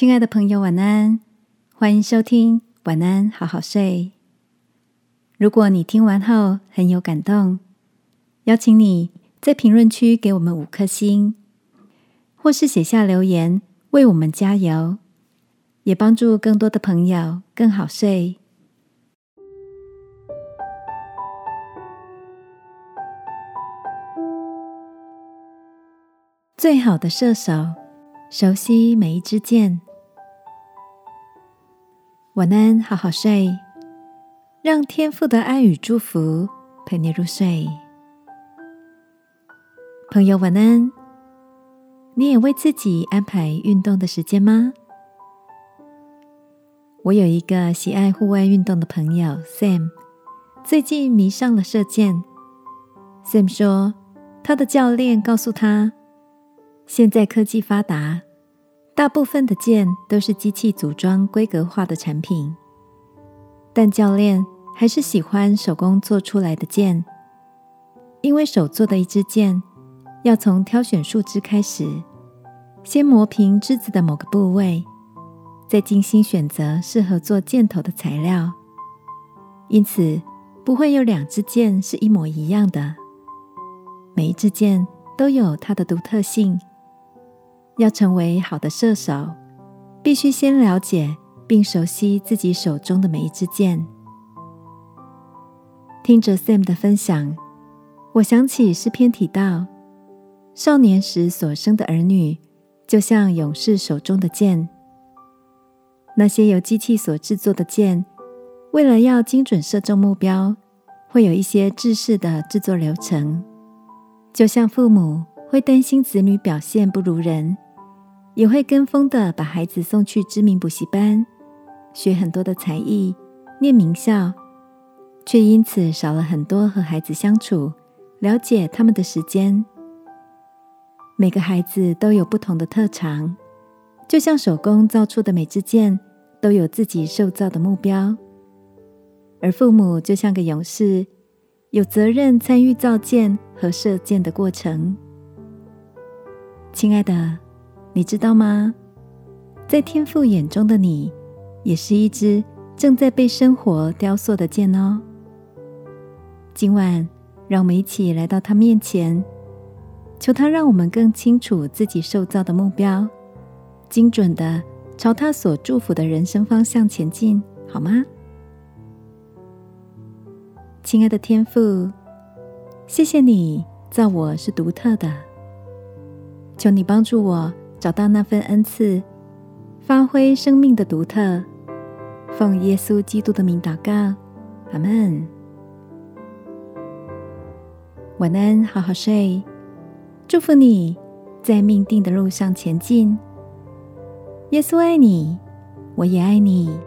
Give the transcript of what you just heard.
亲爱的朋友，晚安！欢迎收听《晚安，好好睡》。如果你听完后很有感动，邀请你在评论区给我们五颗星，或是写下留言为我们加油，也帮助更多的朋友更好睡。最好的射手，熟悉每一支箭。晚安，好好睡，让天父的爱与祝福陪你入睡。朋友，晚安。你也为自己安排运动的时间吗？我有一个喜爱户外运动的朋友 Sam，最近迷上了射箭。Sam 说，他的教练告诉他，现在科技发达。大部分的剑都是机器组装规格化的产品，但教练还是喜欢手工做出来的剑，因为手做的一支箭要从挑选树枝开始，先磨平枝子的某个部位，再精心选择适合做箭头的材料，因此不会有两支箭是一模一样的，每一支箭都有它的独特性。要成为好的射手，必须先了解并熟悉自己手中的每一支箭。听着 Sam 的分享，我想起诗篇提到，少年时所生的儿女，就像勇士手中的箭。那些由机器所制作的箭，为了要精准射中目标，会有一些制式的制作流程，就像父母会担心子女表现不如人。也会跟风的把孩子送去知名补习班，学很多的才艺，念名校，却因此少了很多和孩子相处、了解他们的时间。每个孩子都有不同的特长，就像手工造出的每支箭都有自己受造的目标，而父母就像个勇士，有责任参与造箭和射箭的过程。亲爱的。你知道吗？在天父眼中的你，也是一支正在被生活雕塑的箭哦。今晚，让我们一起来到他面前，求他让我们更清楚自己受造的目标，精准的朝他所祝福的人生方向前进，好吗？亲爱的天父，谢谢你造我是独特的，求你帮助我。找到那份恩赐，发挥生命的独特，奉耶稣基督的名祷告，阿门。晚安，好好睡，祝福你在命定的路上前进。耶稣爱你，我也爱你。